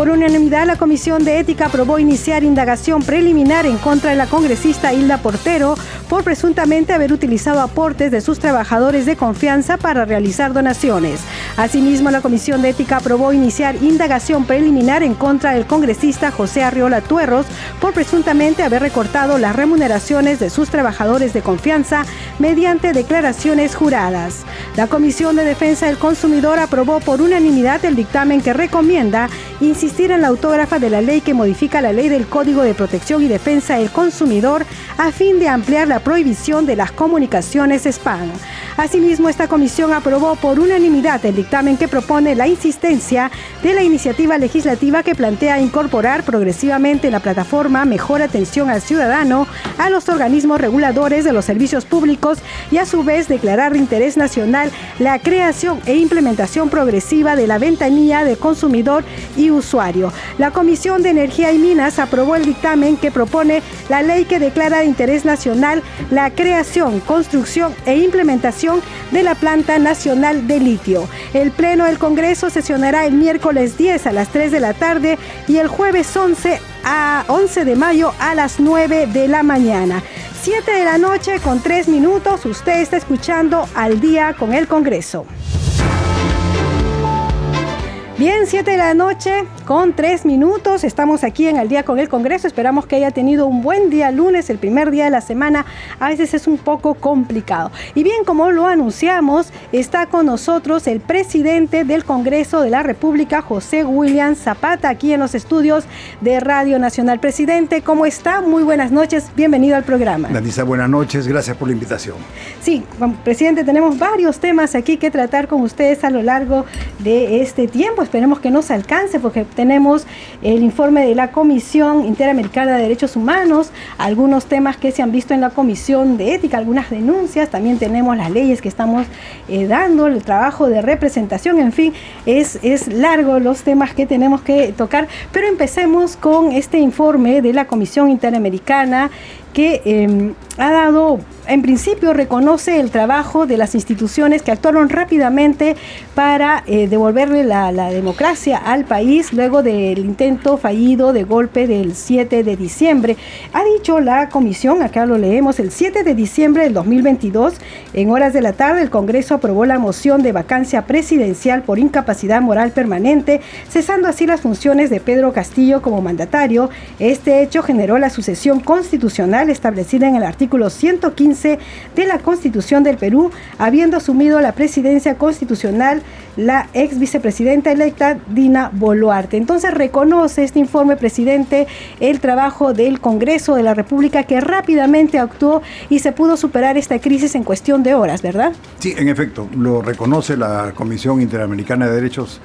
Por unanimidad, la Comisión de Ética aprobó iniciar indagación preliminar en contra de la congresista Hilda Portero por presuntamente haber utilizado aportes de sus trabajadores de confianza para realizar donaciones. Asimismo, la Comisión de Ética aprobó iniciar indagación preliminar en contra del congresista José Arriola Tuerros por presuntamente haber recortado las remuneraciones de sus trabajadores de confianza mediante declaraciones juradas. La Comisión de Defensa del Consumidor aprobó por unanimidad el dictamen que recomienda insistir en la autógrafa de la ley que modifica la ley del Código de Protección y Defensa del Consumidor a fin de ampliar la prohibición de las comunicaciones spam. Asimismo, esta comisión aprobó por unanimidad el dictamen que propone la insistencia de la iniciativa legislativa que plantea incorporar progresivamente en la plataforma Mejor Atención al Ciudadano a los organismos reguladores de los servicios públicos y a su vez declarar de interés nacional la creación e implementación progresiva de la ventanilla de consumidor y usuario. La Comisión de Energía y Minas aprobó el dictamen que propone la ley que declara de interés nacional la creación, construcción e implementación de la planta nacional de litio. El Pleno del Congreso sesionará el miércoles 10 a las 3 de la tarde y el jueves 11 a 11 de mayo a las 9 de la mañana. 7 de la noche con 3 minutos, usted está escuchando al día con el Congreso. Bien, 7 de la noche con 3 minutos. Estamos aquí en el día con el Congreso. Esperamos que haya tenido un buen día lunes, el primer día de la semana. A veces es un poco complicado. Y bien, como lo anunciamos, está con nosotros el presidente del Congreso de la República, José William Zapata, aquí en los estudios de Radio Nacional. Presidente, ¿cómo está? Muy buenas noches. Bienvenido al programa. Danisa, buenas noches. Gracias por la invitación. Sí, presidente, tenemos varios temas aquí que tratar con ustedes a lo largo de este tiempo esperemos que nos alcance porque tenemos el informe de la Comisión Interamericana de Derechos Humanos, algunos temas que se han visto en la Comisión de Ética, algunas denuncias, también tenemos las leyes que estamos eh, dando, el trabajo de representación, en fin, es, es largo los temas que tenemos que tocar, pero empecemos con este informe de la Comisión Interamericana que em, ha dado en principio reconoce el trabajo de las instituciones que actuaron rápidamente para eh, devolverle la, democracia al país luego del intento fallido de golpe del 7 de diciembre. Ha dicho la comisión, acá lo leemos, el 7 de diciembre del 2022, en horas de la tarde, el Congreso aprobó la moción de vacancia presidencial por incapacidad moral permanente, cesando así las funciones de Pedro Castillo como mandatario. Este hecho generó la sucesión constitucional establecida en el artículo 115 de la Constitución del Perú, habiendo asumido la presidencia constitucional la ex vicepresidenta electa Dina Boluarte. Entonces reconoce este informe, presidente, el trabajo del Congreso de la República que rápidamente actuó y se pudo superar esta crisis en cuestión de horas, ¿verdad? Sí, en efecto, lo reconoce la Comisión Interamericana de Derechos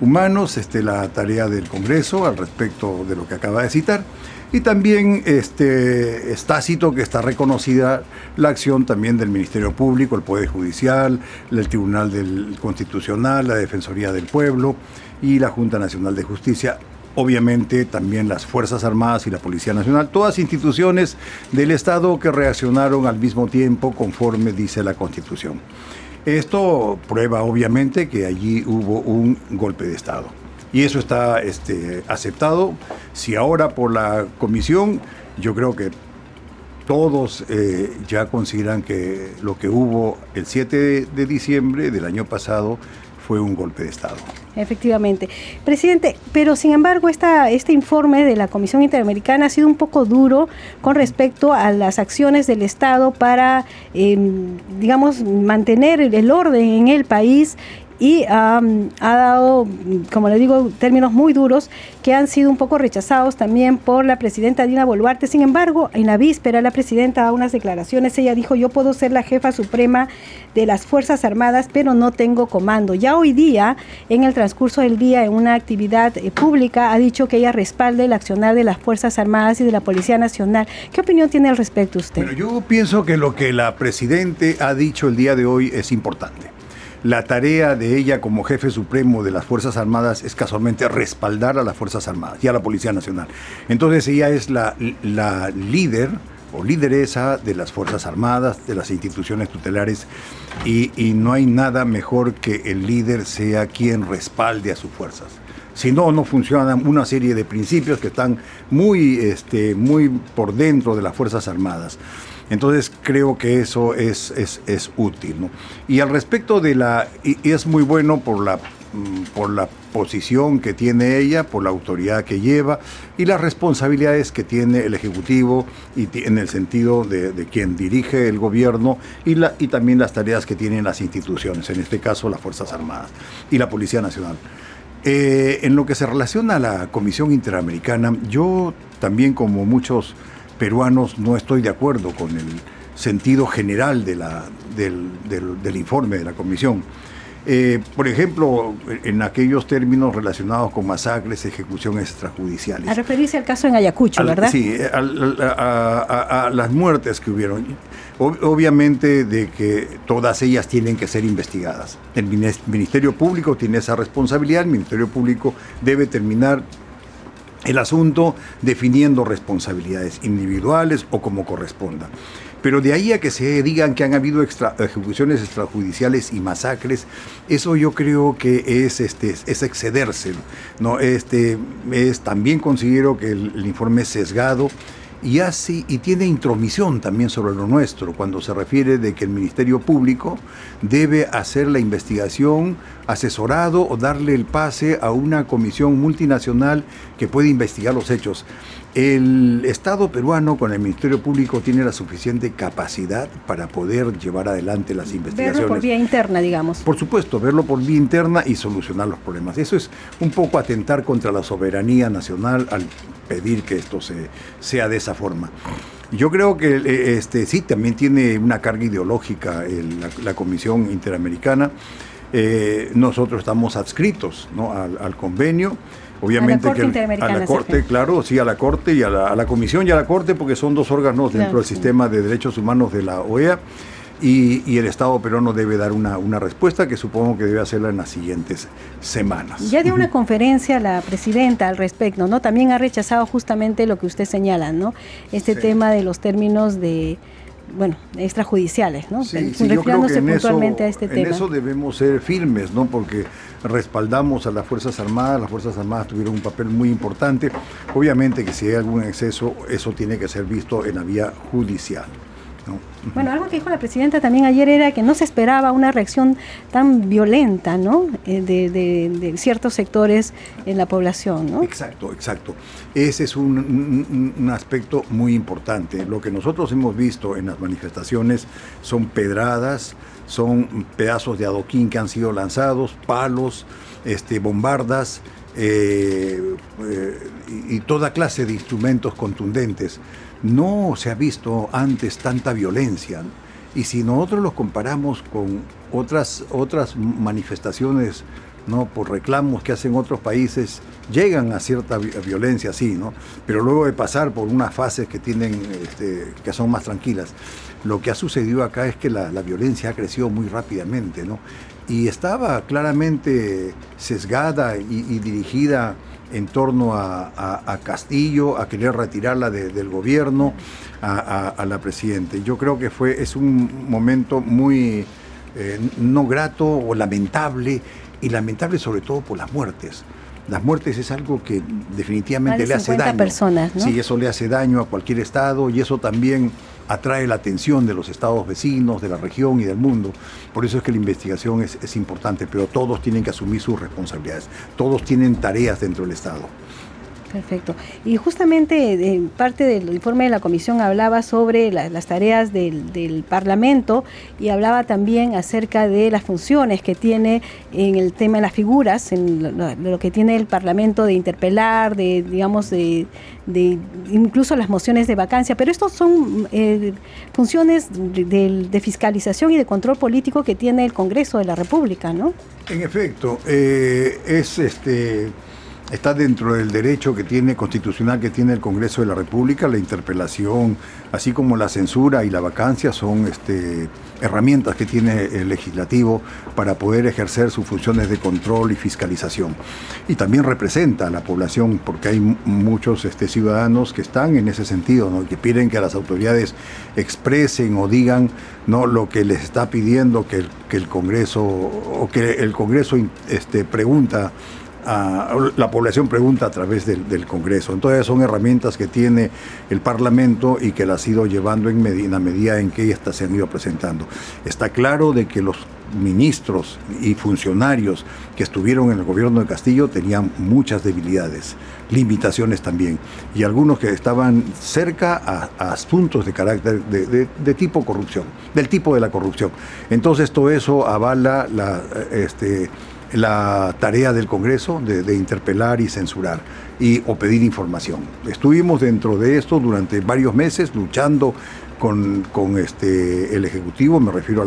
Humanos, este, la tarea del Congreso al respecto de lo que acaba de citar. Y también este, es tácito que está reconocida la acción también del Ministerio Público, el Poder Judicial, el Tribunal del Constitucional, la Defensoría del Pueblo y la Junta Nacional de Justicia. Obviamente también las Fuerzas Armadas y la Policía Nacional, todas instituciones del Estado que reaccionaron al mismo tiempo conforme dice la Constitución. Esto prueba obviamente que allí hubo un golpe de Estado y eso está este, aceptado. Si ahora por la comisión, yo creo que todos eh, ya consideran que lo que hubo el 7 de diciembre del año pasado fue un golpe de Estado. Efectivamente. Presidente, pero sin embargo esta, este informe de la Comisión Interamericana ha sido un poco duro con respecto a las acciones del Estado para, em, digamos, mantener el orden en el país y ha dado, como le digo, términos muy duros que han sido un poco rechazados también por la presidenta Dina Boluarte. Sin embargo, en la víspera la presidenta da unas declaraciones. Ella dijo, yo puedo ser la jefa suprema de las Fuerzas Armadas, pero no tengo comando. Ya hoy día, en el transcurso del día, en una actividad eh, pública, ha dicho que ella respalda el accionar de las Fuerzas Armadas y de la Policía Nacional. ¿Qué opinión tiene al respecto usted? Bueno, yo pienso que lo que la presidente ha dicho el día de hoy es importante. La tarea de ella como jefe supremo de las Fuerzas Armadas es casualmente respaldar a las Fuerzas Armadas y a la Policía Nacional. Entonces ella es la, la líder o lideresa de las Fuerzas Armadas, de las instituciones tutelares, y, y, no hay nada mejor que el líder sea quien respalde a sus fuerzas. Si no, no funcionan una serie de principios que están muy, este, muy por dentro de las Fuerzas Armadas. Entonces creo que eso es, es, es útil. ¿no? Y al respecto de la... Y, es muy bueno por la, mm, por la posición que tiene ella, por la autoridad que lleva y las responsabilidades que tiene el Ejecutivo y en el sentido de, de quien dirige el gobierno y, la, y también las tareas que tienen las instituciones, en este caso las Fuerzas Armadas y la Policía Nacional. Eh, en lo que se relaciona a la Comisión Interamericana, yo también como muchos peruanos no estoy de acuerdo con el sentido general de la, del, del, informe de la comisión. Eh, por ejemplo, en aquellos términos relacionados con masacres, ejecuciones extrajudiciales. A referirse al caso en Ayacucho, ¿verdad? Sí, a, las muertes que hubieron. Obviamente de que todas ellas tienen que ser investigadas. El Ministerio Público tiene esa responsabilidad, el Ministerio Público debe terminar el asunto definiendo responsabilidades individuales o como corresponda. Pero de ahí a que se digan que han habido ejecuciones extrajudiciales y masacres, eso yo creo que es, este, es excederse. ¿no? Este, es, también considero que el, el informe es sesgado y y tiene intromisión también sobre lo nuestro cuando se refiere de que el Ministerio Público debe hacer la investigación asesorado o darle el pase a una comisión multinacional que puede investigar los hechos. El Estado peruano con el Ministerio Público tiene la suficiente capacidad para poder llevar adelante las investigaciones. Verlo por vía interna, digamos. Por supuesto, verlo por vía interna y solucionar los problemas. Eso es un poco atentar contra la soberanía nacional al pedir que esto se, sea de esa forma. Yo creo que eh, este, sí, también tiene una carga ideológica la, Comisión Interamericana. Eh, nosotros estamos adscritos ¿no? al convenio. Obviamente que a la Corte, claro, sí, a la Corte y a la, Comisión y a la Corte, porque son dos órganos dentro del sistema de derechos humanos de la OEA. Y, el Estado peruano debe dar una, una, respuesta que supongo que debe hacerla en las siguientes semanas. Ya dio una conferencia la presidenta al respecto, ¿no? También ha rechazado justamente lo que usted señala, ¿no? Este tema de los términos de, bueno, extrajudiciales, ¿no? Sí, Refiriéndose puntualmente a este tema. En eso debemos ser firmes, ¿no? Porque respaldamos a las Fuerzas Armadas, las Fuerzas Armadas tuvieron un papel muy importante. Obviamente que si hay algún exceso, eso tiene que ser visto en la vía judicial. Bueno, algo que dijo la presidenta también ayer era que no se esperaba una reacción tan violenta, ¿no? Eh, de, ciertos sectores en la población, ¿no? Exacto, exacto. Ese es un, aspecto muy importante. Lo que nosotros hemos visto en las manifestaciones son pedradas, son pedazos de adoquín que han sido lanzados, palos, este, bombardas. Eh, eh, y toda clase de instrumentos contundentes no se ha visto antes tanta violencia. Y si nosotros los comparamos con otras, otras manifestaciones ¿no? por reclamos que hacen otros países, llegan a cierta violencia, sí, ¿no? pero luego de pasar por unas fases que, tienen, este, que son más tranquilas. Lo que ha sucedido acá es que la, violencia ha crecido muy rápidamente ¿no? y estaba claramente sesgada y dirigida en torno a, Castillo, a querer retirarla del gobierno, a, la presidenta. Yo creo que fue, es un momento muy eh, no grato o lamentable, y lamentable sobre todo por las muertes. Las muertes es algo que definitivamente le hace daño. personas, ¿no? Sí, eso le hace daño a cualquier estado y eso también atrae la atención de los estados vecinos, de la región y del mundo. Por eso es que la investigación es, importante, pero todos tienen que asumir sus responsabilidades, todos tienen tareas dentro del Estado. Perfecto. Y justamente parte del informe de la comisión hablaba sobre las tareas del, Parlamento y hablaba también acerca de las funciones que tiene en el tema de las figuras, en lo, que tiene el Parlamento de interpelar, de, digamos, de, incluso las mociones de vacancia. Pero estos son eh, funciones de, fiscalización y de control político que tiene el Congreso de la República, ¿no? En efecto, eh, es este está dentro del derecho que tiene constitucional que tiene el Congreso de la República, la interpelación, así como la censura y la vacancia son este, herramientas que tiene el legislativo para poder ejercer sus funciones de control y fiscalización. Y también representa a la población, porque hay muchos este, ciudadanos que están en ese sentido, que piden que las autoridades expresen o digan ¿no? lo que les está pidiendo que el Congreso o que el Congreso este, pregunta la población pregunta a través del, Congreso. Entonces son herramientas que tiene el Parlamento y que las ha ido llevando en, medida, medida en que estas se han ido presentando. Está claro de que los ministros y funcionarios que estuvieron en el gobierno de Castillo tenían muchas debilidades, limitaciones también, y algunos que estaban cerca a, asuntos de carácter de, tipo corrupción, del tipo de la corrupción. Entonces todo eso avala la, este, la tarea del Congreso de, interpelar y censurar y, o pedir información. Estuvimos dentro de esto durante varios meses luchando con, este, el Ejecutivo, me refiero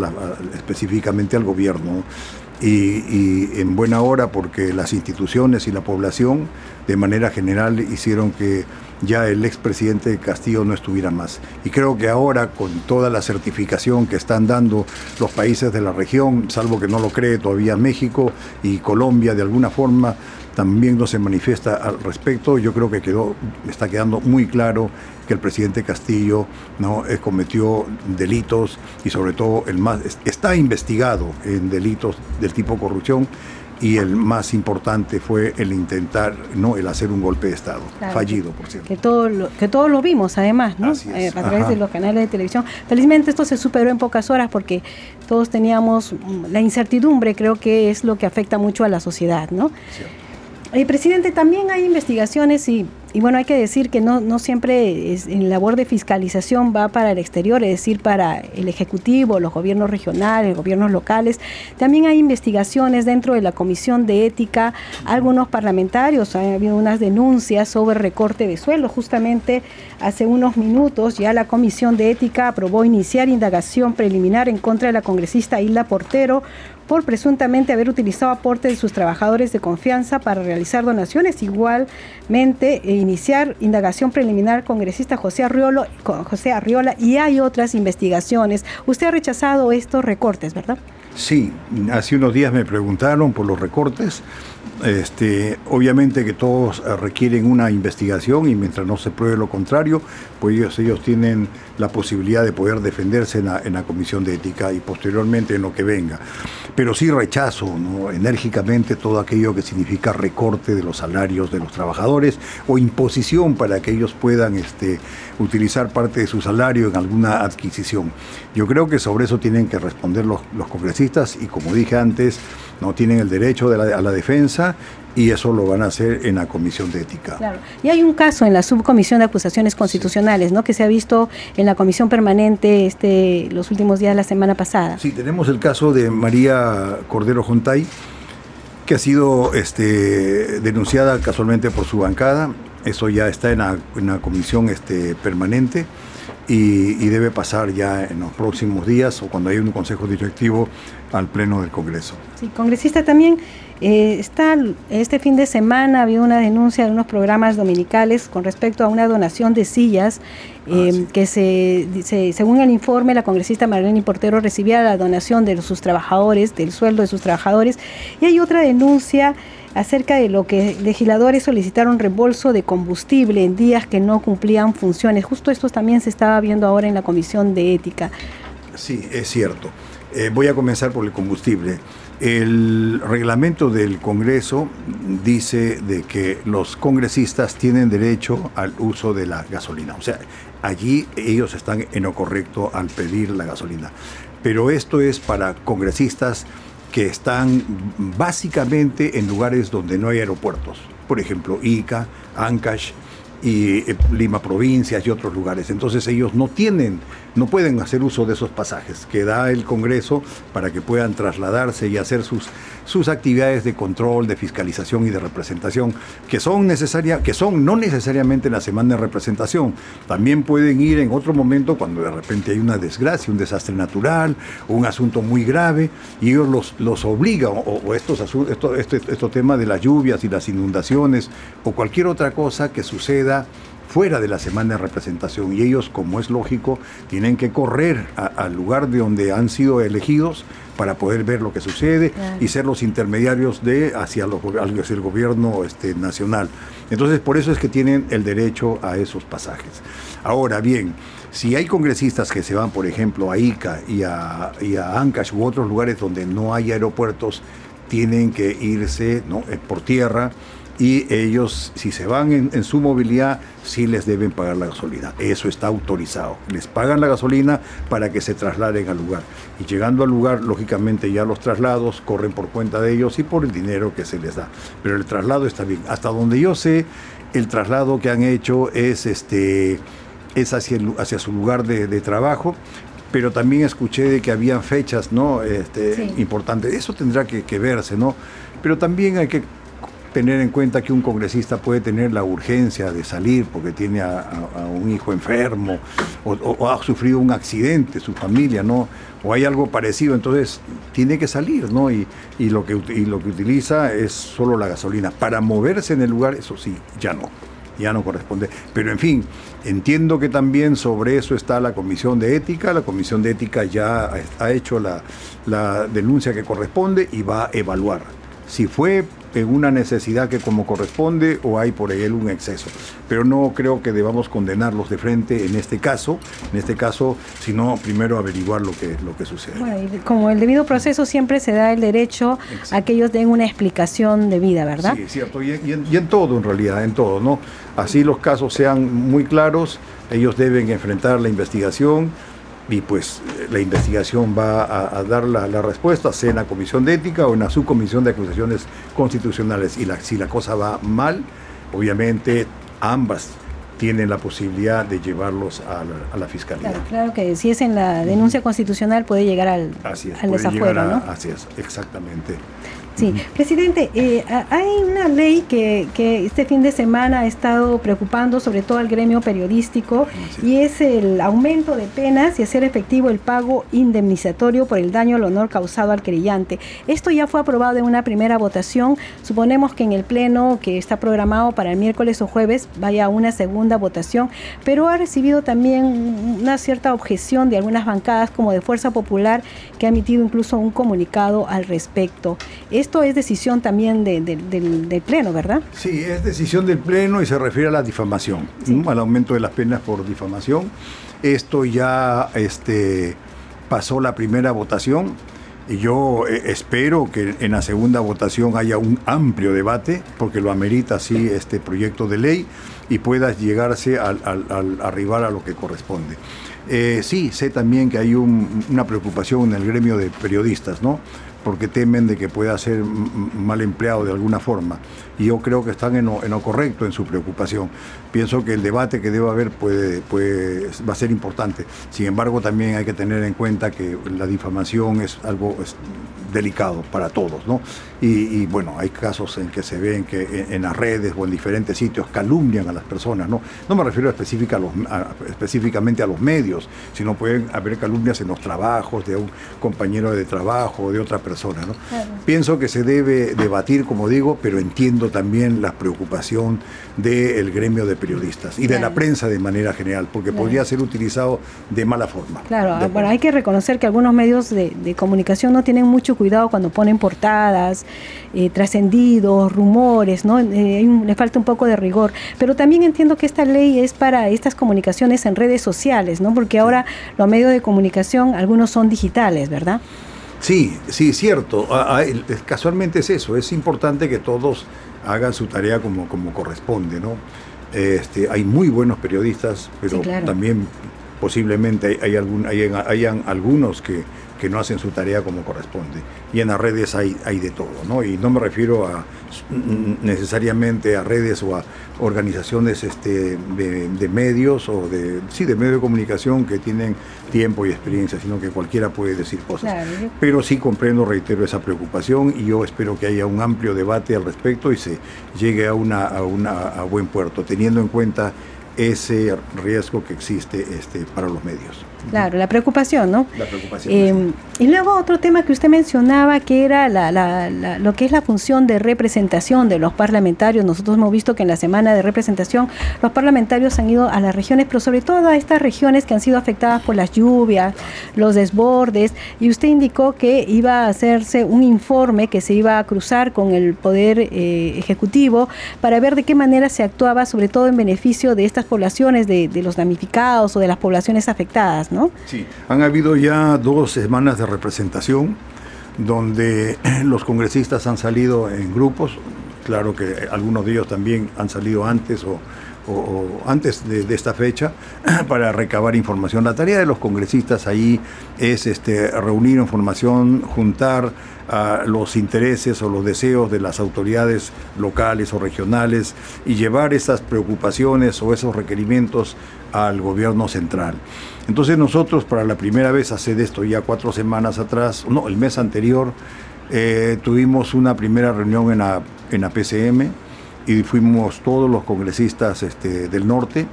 específicamente al gobierno, y, en buena hora porque las instituciones y la población de manera general hicieron que ya el expresidente Castillo no estuviera más. Y creo que ahora con toda la certificación que están dando los países de la región, salvo que no lo cree todavía México y Colombia de alguna forma, también no se manifiesta al respecto. Yo creo que quedó, está quedando muy claro que el presidente Castillo no eh, cometió delitos y sobre todo el más está investigado en delitos del tipo corrupción y el más importante fue el intentar, no, el hacer un golpe de Estado, fallido, por cierto. Que todo lo, que todos lo vimos, además, ¿no? Eh, a través de los canales de televisión. Felizmente esto se superó en pocas horas porque todos teníamos mm, la incertidumbre, creo que es lo que afecta mucho a la sociedad, ¿no? Eh, presidente, también hay investigaciones y, y, bueno, hay que decir que no, no siempre es, en labor de fiscalización va para el exterior, es decir, para el Ejecutivo, los gobiernos regionales, gobiernos locales. También hay investigaciones dentro de la Comisión de Ética, algunos parlamentarios, ha habido unas denuncias sobre recorte de suelo. Justamente hace unos minutos ya la Comisión de Ética aprobó iniciar indagación preliminar en contra de la congresista Hilda Portero por presuntamente haber utilizado aportes de sus trabajadores de confianza para realizar donaciones. Igualmente, e iniciar indagación preliminar congresista José, José Arriola y hay otras investigaciones. Usted ha rechazado estos recortes, ¿verdad? Sí, hace unos días me preguntaron por los recortes. Este, obviamente que todos eh, requieren una investigación y mientras no se pruebe lo contrario, pues ellos, tienen la posibilidad de poder defenderse en la, Comisión de Ética y posteriormente en lo que venga. Pero sí rechazo enérgicamente todo aquello que significa recorte de los salarios de los trabajadores o imposición para que ellos puedan este, utilizar parte de su salario en alguna adquisición. Yo creo que sobre eso tienen que responder los congresistas y como dije antes, no tienen el derecho de a la defensa y eso lo van a hacer en la Comisión de Ética. Claro. Y hay un caso en la Subcomisión de Acusaciones Constitucionales, ¿no? Que se ha visto en la Comisión Permanente este, los últimos días de la semana pasada. Sí, tenemos el caso de María Cordero Jontay, que ha sido este, denunciada casualmente por su bancada. Eso ya está en la, comisión este, permanente y, y, debe pasar ya en los próximos días o cuando haya un consejo directivo al Pleno del Congreso. Sí, congresista también. Eh, está, este fin de semana había una denuncia de unos programas dominicales con respecto a una donación de sillas ah, eh, que se, según el informe la congresista Marlene Portero recibía la donación de sus trabajadores, del sueldo de sus trabajadores y hay otra denuncia acerca de lo que legisladores solicitaron reembolso de combustible en días que no cumplían funciones. Justo esto también se estaba viendo ahora en la Comisión de Ética. Sí, es cierto. Eh, voy a comenzar por el combustible. El reglamento del Congreso dice de que los congresistas tienen derecho al uso de la gasolina. O sea, allí ellos están en lo correcto al pedir la gasolina. Pero esto es para congresistas que están básicamente en lugares donde no hay aeropuertos. Por ejemplo, Ica, Ancash y eh, Lima Provincias y otros lugares. Entonces ellos no tienen, no pueden hacer uso de esos pasajes que da el Congreso para que puedan trasladarse y hacer sus, sus actividades de control, de fiscalización y de representación, que son necesarias, que son no necesariamente en la semana de representación, también pueden ir en otro momento cuando de repente hay una desgracia, un desastre natural, un asunto muy grave, y ellos los, los obligan, o, estos asuntos, esto, este, este tema de las lluvias y las inundaciones, o cualquier otra cosa que suceda fuera de la semana de representación y ellos, como es lógico, tienen que correr al lugar de donde han sido elegidos para poder ver lo que sucede y ser los intermediarios de hacia, el gobierno este, nacional. Entonces, por eso es que tienen el derecho a esos pasajes. Ahora bien, si hay congresistas que se van, por ejemplo, a Ica y a, y a Ancash u otros lugares donde no hay aeropuertos, tienen que irse ¿no? Eh, por tierra y ellos, si se van en, su movilidad, sí les deben pagar la gasolina. Eso está autorizado. Les pagan la gasolina para que se trasladen al lugar. Y llegando al lugar, lógicamente ya los traslados corren por cuenta de ellos y por el dinero que se les da. Pero el traslado está bien. Hasta donde yo sé, el traslado que han hecho es, este, es hacia, hacia su lugar de, trabajo pero también escuché de que habían fechas ¿no? Este, importantes. Eso tendrá que, que, verse, ¿no? Pero también hay que tener en cuenta que un congresista puede tener la urgencia de salir porque tiene a, un hijo enfermo o, ha sufrido un accidente, su familia, ¿no? O hay algo parecido, entonces tiene que salir, ¿no? Y, lo que, y lo que utiliza es solo la gasolina. Para moverse en el lugar, eso sí, ya no ya no corresponde. Pero en fin, entiendo que también sobre eso está la Comisión de Ética. La Comisión de Ética ya ha hecho la, la denuncia que corresponde y va a evaluar si fue en una necesidad que como corresponde o hay por él un exceso. Pero no creo que debamos condenarlos de frente en este caso, en este caso, sino primero averiguar lo que, lo que sucede. Bueno, y como el debido proceso siempre se da el derecho a que ellos den una explicación de vida, ¿verdad? Sí, cierto, y, y en todo en realidad, en todo, ¿no? Así los casos sean muy claros, ellos deben enfrentar la investigación, y pues la investigación va a, dar la, respuesta, sea en la comisión de ética o en la subcomisión de acusaciones constitucionales. Y si la cosa va mal, obviamente ambas tienen la posibilidad de llevarlos a la, fiscalía. Claro, que si es en la denuncia constitucional puede llegar al, al desafuero, ¿no? Así es, exactamente. Sí, presidente, eh, hay una ley que, este fin de semana ha estado preocupando sobre todo al gremio periodístico y es el aumento de penas y hacer efectivo el pago indemnizatorio por el daño al honor causado al querellante. Esto ya fue aprobado en una primera votación. Suponemos que en el pleno que está programado para el miércoles o jueves vaya a una segunda votación, pero ha recibido también una cierta objeción de algunas bancadas como de Fuerza Popular que ha emitido incluso un comunicado al respecto esto es decisión también del, Pleno, ¿verdad? Sí, es decisión del Pleno y se refiere a la difamación, al aumento de las penas por difamación. Esto ya este, pasó la primera votación y yo eh, espero que en la segunda votación haya un amplio debate, porque lo amerita así este proyecto de ley y pueda llegarse al, arribar a lo que corresponde. Eh, sí, sé también que hay una preocupación en el gremio de periodistas, ¿no? Porque temen de que pueda ser mal empleado de alguna forma. Y yo creo que están en lo, correcto en su preocupación. Pienso que el debate que debe haber puede, va a ser importante. Sin embargo, también hay que tener en cuenta que la difamación es algo delicado para todos, ¿no? Y, bueno, hay casos en que se ven que en, las redes o en diferentes sitios calumnian a las personas, ¿no? No me refiero específica a los, específicamente a los medios, sino pueden haber calumnias en los trabajos de un compañero de trabajo o de otra persona, ¿no? Pienso que se debe debatir, como digo, pero entiendo también la preocupación del gremio de periodistas y de la prensa de manera general, porque podría ser utilizado de mala forma. Claro, bueno, hay que reconocer que algunos medios de, de comunicación no tienen mucho cuidado cuando ponen portadas, eh, trascendidos, rumores, ¿no? Eh, le falta un poco de rigor. Pero también entiendo que esta ley es para estas comunicaciones en redes sociales, ¿no? Porque ahora los medios de comunicación, algunos son digitales, ¿verdad? Sí, sí, cierto. Casualmente es eso. Es importante que todos hagan su tarea como, como corresponde, ¿no? Este, hay muy buenos periodistas, pero también posiblemente hay, algún, hay, hayan algunos que que no hacen su tarea como corresponde. Y en las redes hay, hay de todo, ¿no? Y no me refiero a necesariamente a redes o a organizaciones este, de, medios o de, sí, de medios de comunicación que tienen tiempo y experiencia, sino que cualquiera puede decir cosas. Pero sí comprendo, reitero, esa preocupación y yo espero que haya un amplio debate al respecto y se llegue a, una, a, una, a buen puerto, teniendo en cuenta ese riesgo que existe este, para los medios. Claro, la preocupación, ¿no? La preocupación. Eh, y luego otro tema que usted mencionaba, que era lo que es la función de representación de los parlamentarios. Nosotros hemos visto que en la semana de representación los parlamentarios han ido a las regiones, pero sobre todo a estas regiones que han sido afectadas por las lluvias, los desbordes, y usted indicó que iba a hacerse un informe que se iba a cruzar con el Poder eh, Ejecutivo para ver de qué manera se actuaba, sobre todo en beneficio de estas poblaciones, de los damnificados o de las poblaciones afectadas. Sí, han habido ya dos semanas de representación donde los congresistas han salido en grupos, claro que algunos de ellos también han salido antes o, antes de, esta fecha para recabar información. La tarea de los congresistas ahí es este, reunir información, juntar los intereses o los deseos de las autoridades locales o regionales y llevar esas preocupaciones o esos requerimientos al gobierno central. Entonces nosotros para la primera vez hace esto ya cuatro semanas atrás, no, el mes anterior, eh, tuvimos una primera reunión en la, en la PCM y fuimos todos los congresistas este, del norte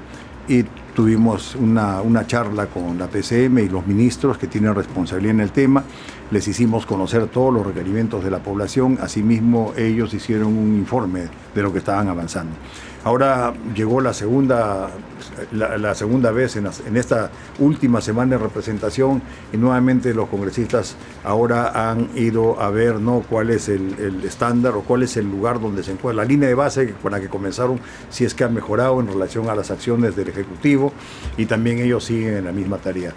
y tuvimos una, una, charla con la PCM y los ministros que tienen responsabilidad en el tema. Les hicimos conocer todos los requerimientos de la población, asimismo ellos hicieron un informe de lo que estaban avanzando. Ahora llegó la segunda, la, segunda vez en, esta última semana de representación y nuevamente los congresistas ahora han ido a ver ¿no? cuál es el, estándar o cuál es el lugar donde se encuentra, la línea de base con la que comenzaron, si es que han mejorado en relación a las acciones del Ejecutivo y también ellos siguen en la misma tarea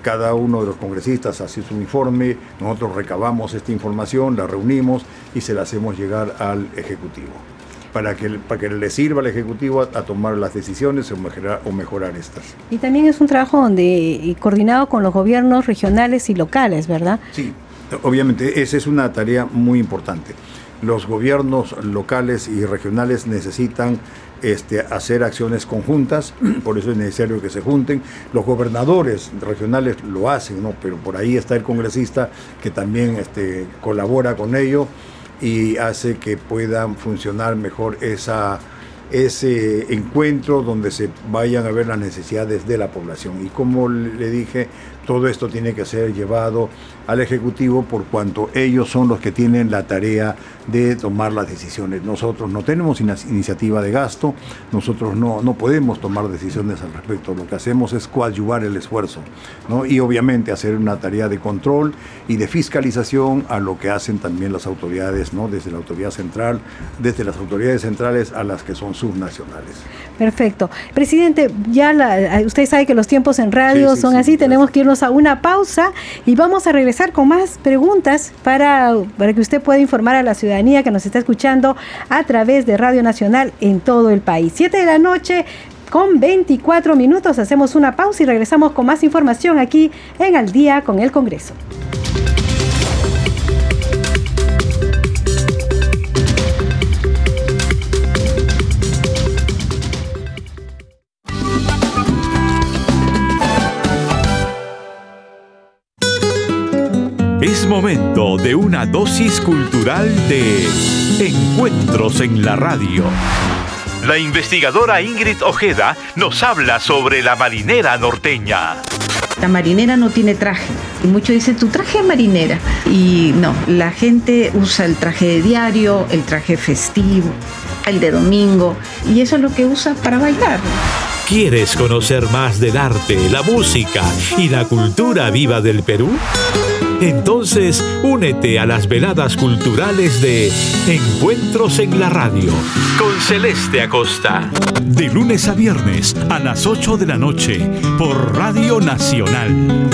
cada uno de los congresistas hace su informe, nosotros recabamos esta información, la reunimos y se la hacemos llegar al Ejecutivo para que, para que le sirva al Ejecutivo a, tomar las decisiones o mejorar, o mejorar estas. Y también es un trabajo donde coordinado con los gobiernos regionales y locales, ¿verdad? Sí, obviamente esa es una tarea muy importante. Los gobiernos locales y regionales necesitan este, hacer acciones conjuntas, por eso es necesario que se junten. Los gobernadores regionales lo hacen, ¿no? pero por ahí está el congresista que también este, colabora con ello y hace que puedan funcionar mejor esa, ese encuentro donde se vayan a ver las necesidades de la población. Y como le dije, todo esto tiene que ser llevado al Ejecutivo por cuanto ellos son los que tienen la tarea de tomar las decisiones. Nosotros no tenemos iniciativa de gasto, nosotros no, no podemos tomar decisiones al respecto. Lo que hacemos es coadyuvar el esfuerzo ¿no? y obviamente hacer una tarea de control y de fiscalización a lo que hacen también las autoridades, ¿no? desde la autoridad central, desde las autoridades centrales a las que son subnacionales. Perfecto. Presidente, ya usted sabe que los tiempos en radio son así, tenemos que irnos a una pausa y vamos a regresar con más preguntas para, para que usted pueda informar a la ciudadanía que nos está escuchando a través de Radio Nacional en todo el país. Siete de la noche con 24 minutos. Hacemos una pausa y regresamos con más información aquí en Al día con el Congreso. Momento de una dosis cultural de Encuentros en la Radio. La investigadora Ingrid Ojeda nos habla sobre la marinera norteña. La marinera no tiene traje. Y muchos dicen, tu traje es marinera. Y no, la gente usa el traje de diario, el traje festivo, el de domingo. Y eso es lo que usa para bailar. ¿Quieres conocer más del arte, la música y la cultura viva del Perú? Entonces, únete a las veladas culturales de Encuentros en la Radio con Celeste Acosta. De lunes a viernes a las 8 de la noche por Radio Nacional.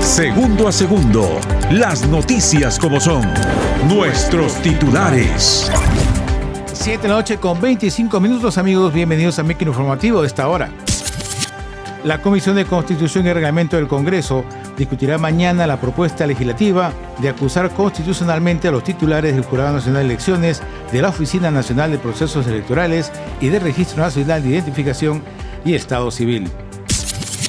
Segundo a segundo, las noticias como son, nuestros titulares. 7 de la noche con 25 minutos, amigos. Bienvenidos a México Informativo de esta hora. La Comisión de Constitución y Reglamento del Congreso discutirá mañana la propuesta legislativa de acusar constitucionalmente a los titulares del Jurado Nacional de Elecciones, de la Oficina Nacional de Procesos Electorales y del Registro Nacional de Identificación y Estado Civil.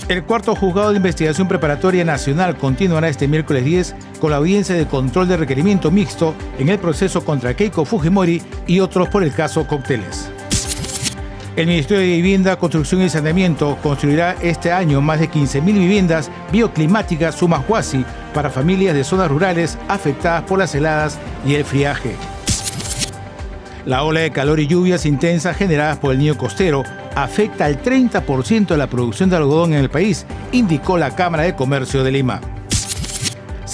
El cuarto juzgado de investigación preparatoria nacional continuará este miércoles 10 con la audiencia de control de requerimiento mixto en el proceso contra Keiko Fujimori y otros por el caso Cócteles. El Ministerio de Vivienda, Construcción y Saneamiento construirá este año más de 15.000 viviendas bioclimáticas Sumahuasi para familias de zonas rurales afectadas por las heladas y el friaje. La ola de calor y lluvias intensas generadas por el niño costero afecta al 30% de la producción de algodón en el país, indicó la Cámara de Comercio de Lima.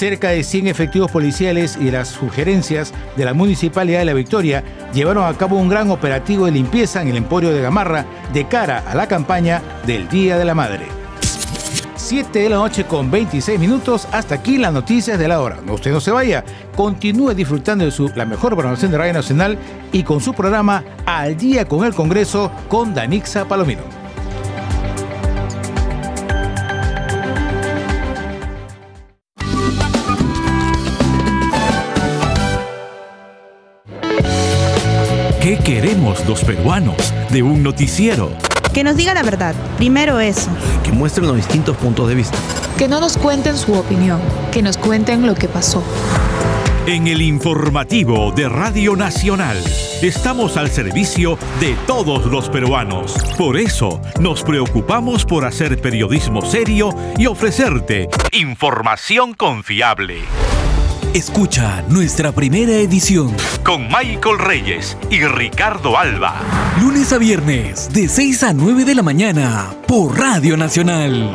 Cerca de 100 efectivos policiales y las sugerencias de la Municipalidad de La Victoria llevaron a cabo un gran operativo de limpieza en el Emporio de Gamarra de cara a la campaña del Día de la Madre. 7 de la noche con 26 minutos. Hasta aquí las noticias de la hora. No, usted no se vaya. Continúe disfrutando de su, la mejor programación de Radio Nacional y con su programa Al Día con el Congreso con Danixa Palomino. Queremos los peruanos de un noticiero? Que nos diga la verdad. Primero eso. Que muestren los distintos puntos de vista. Que no nos cuenten su opinión. Que nos cuenten lo que pasó. En el informativo de Radio Nacional estamos al servicio de todos los peruanos. Por eso nos preocupamos por hacer periodismo serio y ofrecerte información confiable. Escucha nuestra primera edición con Michael Reyes y Ricardo Alba. Lunes a viernes de 6 a 9 de la mañana por Radio Nacional.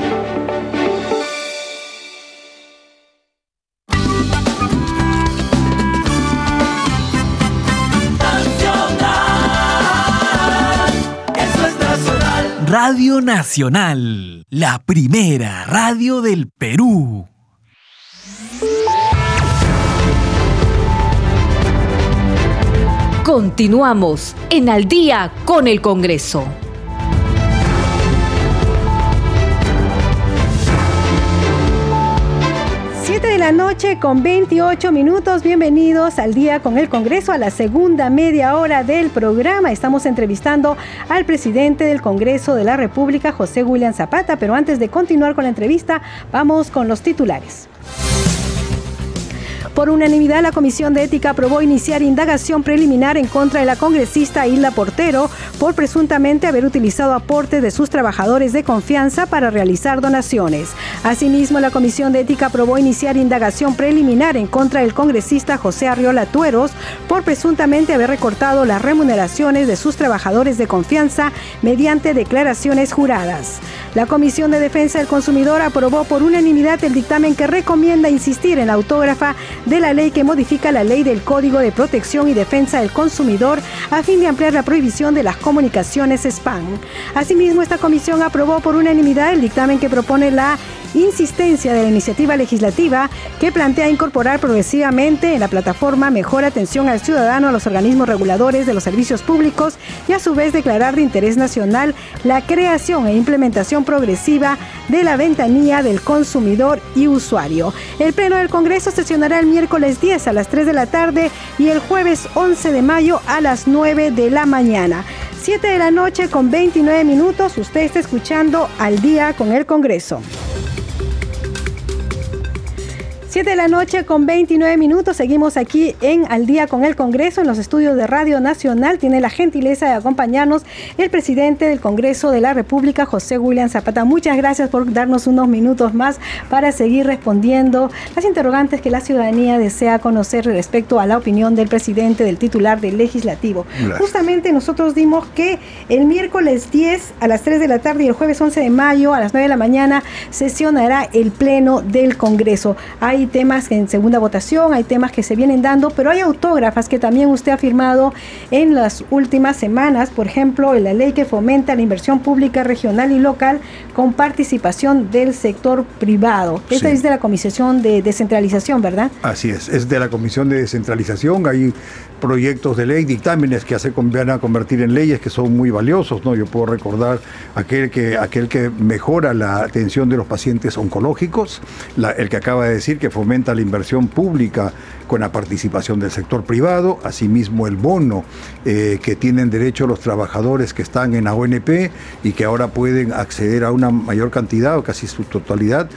Radio Nacional, la primera radio del Perú. Continuamos en Al día con el Congreso. 7 de la noche con 28 minutos. Bienvenidos al día con el Congreso, a la segunda media hora del programa. Estamos entrevistando al presidente del Congreso de la República, José William Zapata. Pero antes de continuar con la entrevista, vamos con los titulares. Por unanimidad, la Comisión de Ética aprobó iniciar indagación preliminar en contra de la congresista Hilda Portero por presuntamente haber utilizado aportes de sus trabajadores de confianza para realizar donaciones. Asimismo, la Comisión de Ética aprobó iniciar indagación preliminar en contra del congresista José Arriola Tueros por presuntamente haber recortado las remuneraciones de sus trabajadores de confianza mediante declaraciones juradas. La Comisión de Defensa del Consumidor aprobó por unanimidad el dictamen que recomienda insistir en la autógrafa de la ley que modifica la ley del Código de Protección y Defensa del Consumidor a fin de ampliar la prohibición de las comunicaciones spam. Asimismo, esta comisión aprobó por unanimidad el dictamen que propone la insistencia de la iniciativa legislativa que plantea incorporar progresivamente en la plataforma mejor atención al ciudadano a los organismos reguladores de los servicios públicos y a su vez declarar de interés nacional la creación e implementación progresiva de la ventanilla del consumidor y usuario. El Pleno del Congreso sesionará el miércoles 10 a las 3 de la tarde y el jueves 11 de mayo a las 9 de la mañana. 7 de la noche con 29 minutos, usted está escuchando al día con el Congreso. 7 de la noche con 29 minutos. Seguimos aquí en Al día con el Congreso, en los estudios de Radio Nacional. Tiene la gentileza de acompañarnos el presidente del Congreso de la República, José William Zapata. Muchas gracias por darnos unos minutos más para seguir respondiendo las interrogantes que la ciudadanía desea conocer respecto a la opinión del presidente, del titular del legislativo. Justamente nosotros dimos que el miércoles 10 a las 3 de la tarde y el jueves 11 de mayo a las 9 de la mañana sesionará el Pleno del Congreso. Hay temas en segunda votación, hay temas que se vienen dando, pero hay autógrafas que también usted ha firmado en las últimas semanas, por ejemplo, en la ley que fomenta la inversión pública regional y local con participación del sector privado. Esta es de la Comisión de Descentralización, ¿verdad? Así es, es de la Comisión de Descentralización, ahí proyectos de ley, dictámenes que se van a convertir en leyes que son muy valiosos, ¿no? Yo puedo recordar aquel que, aquel que mejora la atención de los pacientes oncológicos, el que acaba de decir que fomenta la inversión pública con la participación del sector privado, asimismo el bono eh, que tienen derecho los trabajadores que están en la ONP y que ahora pueden acceder a una mayor cantidad o casi su totalidad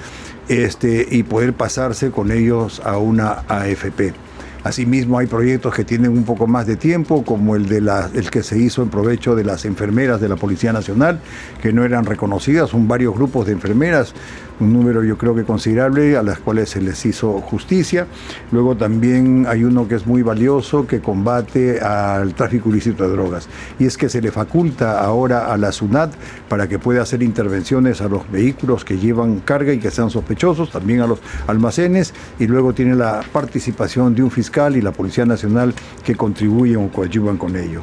este, y poder pasarse con ellos a una AFP. Asimismo, hay proyectos que tienen un poco más de tiempo, como el, de la, el que se hizo en provecho de las enfermeras de la Policía Nacional, que no eran reconocidas, son varios grupos de enfermeras un número yo creo que considerable a las cuales se les hizo justicia. Luego también hay uno que es muy valioso que combate al tráfico ilícito de drogas y es que se le faculta ahora a la SUNAT para que pueda hacer intervenciones a los vehículos que llevan carga y que sean sospechosos, también a los almacenes y luego tiene la participación de un fiscal y la Policía Nacional que contribuyen o coadyuvan con ello.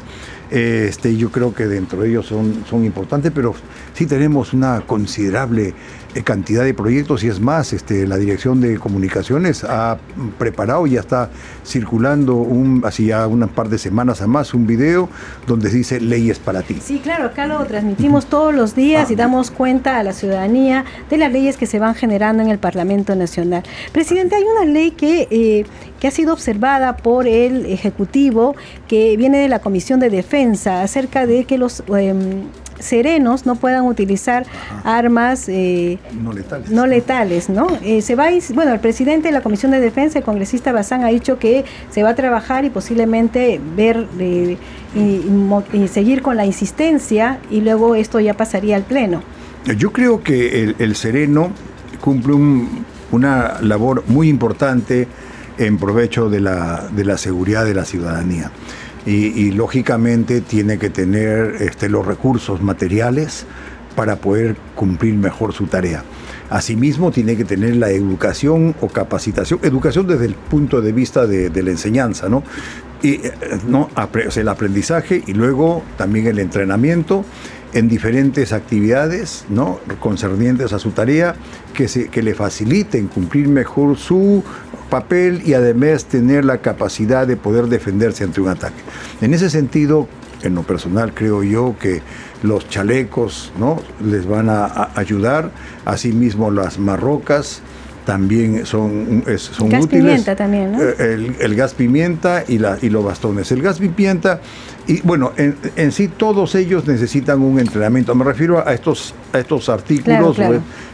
Este, yo creo que dentro de ellos son, son importantes, pero sí tenemos una considerable eh, cantidad de proyectos y es más, este, la Dirección de Comunicaciones ha preparado y ya está circulando un, así ya unas par de semanas a más un video donde dice leyes para ti. Sí, claro, acá lo transmitimos todos los días y ah. damos cuenta a la ciudadanía de las leyes que se van generando en el Parlamento Nacional. Presidente, hay una ley que, eh, que ha sido observada por el Ejecutivo que viene de la Comisión de Defensa acerca de que los... Em, serenos no puedan utilizar armas eh, no letales. ¿no? Eh, se va bueno, el presidente de la Comisión de Defensa, el congresista Bazán, ha dicho que se va a trabajar y posiblemente ver y, seguir con la insistencia y luego esto ya pasaría al Pleno. Yo creo que el, sereno cumple una labor muy importante en provecho de la, de la seguridad de la ciudadanía y, lógicamente tiene que tener este, los recursos materiales para poder cumplir mejor su tarea. Asimismo, tiene que tener la educación o capacitación, educación desde el punto de vista de, la enseñanza, ¿no? Y, eh, ¿no? el aprendizaje y luego también el entrenamiento en diferentes actividades ¿no? concernientes a su tarea que, se, que le faciliten cumplir mejor su papel y además tener la capacidad de poder defenderse ante un ataque. En ese sentido, en lo personal creo yo que los chalecos ¿no? les van a, ayudar, asimismo las marrocas, también son, son gas útiles. Pimienta también, ¿no? Eh, el, gas pimienta y, la, y los bastones. El gas pimienta, y bueno, en, sí todos ellos necesitan un entrenamiento. Me refiero a estos, a estos artículos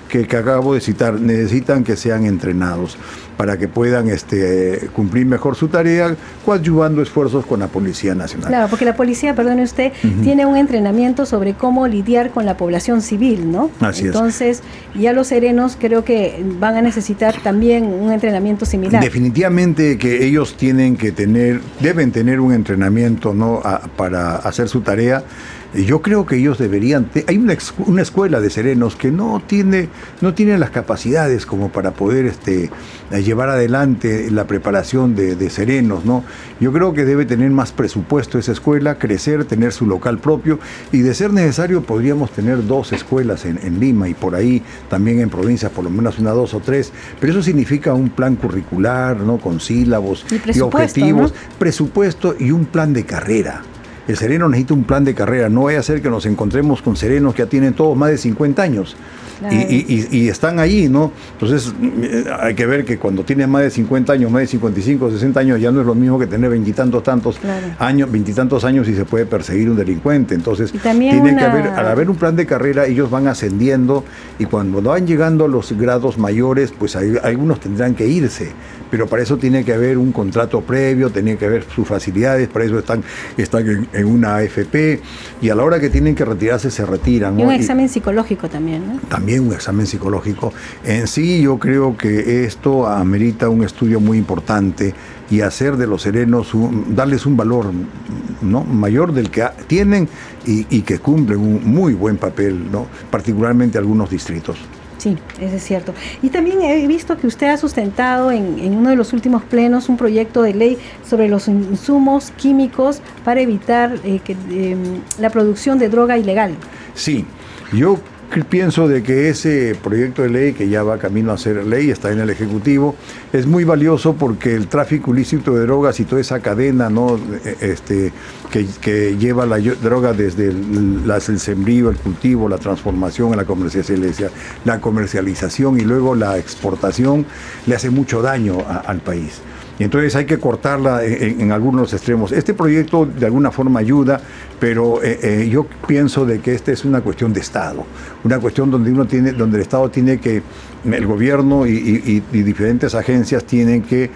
Que, que, acabo de citar, necesitan que sean entrenados para que puedan este, cumplir mejor su tarea, coadyuvando esfuerzos con la Policía Nacional. Claro, porque la policía, perdone usted, tiene un entrenamiento sobre cómo lidiar con la población civil, ¿no? Así Entonces, ya los serenos creo que van a necesitar también un entrenamiento similar. Definitivamente que ellos tienen que tener, deben tener un entrenamiento, ¿no? Para hacer su tarea yo creo que ellos deberían, hay una, una, escuela de serenos que no tiene, no tiene las capacidades como para poder este, llevar adelante la preparación de, serenos, ¿no? Yo creo que debe tener más presupuesto esa escuela, crecer, tener su local propio y de ser necesario podríamos tener dos escuelas en, en Lima y por ahí también en provincias, por lo menos una, dos o tres, pero eso significa un plan curricular, ¿no? Con sílabos y, objetivos, presupuesto y un plan de carrera. El sereno necesita un plan de carrera, no vaya a ser que nos encontremos con serenos que ya tienen todos más de 50 años. Y, están ahí, ¿no? Entonces eh, hay que ver que cuando tiene más de 50 años, más de 55, 60 años, ya no es lo mismo que tener veintitantos tantos años, veintitantos años y se puede perseguir un delincuente. Entonces tiene que haber, al haber un plan de carrera, ellos van ascendiendo y cuando van llegando a los grados mayores, pues algunos tendrán que irse pero para eso tiene que haber un contrato previo, tiene que haber sus facilidades, para eso están, están en, una AFP y a la hora que tienen que retirarse se retiran. Y un examen psicológico también, ¿no? También un examen psicológico. En sí yo creo que esto amerita un estudio muy importante y hacer de los serenos, darles un valor ¿no? mayor del que tienen y, y que cumplen un muy buen papel, ¿no? particularmente algunos distritos. Sí, eso es cierto. Y también he visto que usted ha sustentado en, uno de los últimos plenos un proyecto de ley sobre los insumos químicos para evitar eh, em, la producción de droga ilegal. Sí, yo pienso de que ese proyecto de ley que ya va camino a ser ley, está en el Ejecutivo, es muy valioso porque el tráfico ilícito de drogas y toda esa cadena ¿no? este, que, lleva la droga desde el, sembrío, el cultivo, la transformación, la comercialización, la comercialización y luego la exportación, le hace mucho daño al país entonces hay que cortarla en, algunos extremos. Este proyecto de alguna forma ayuda, pero eh, eh, yo pienso de que esta es una cuestión de Estado, una cuestión donde uno tiene, donde el Estado tiene que el gobierno y, diferentes agencias tienen que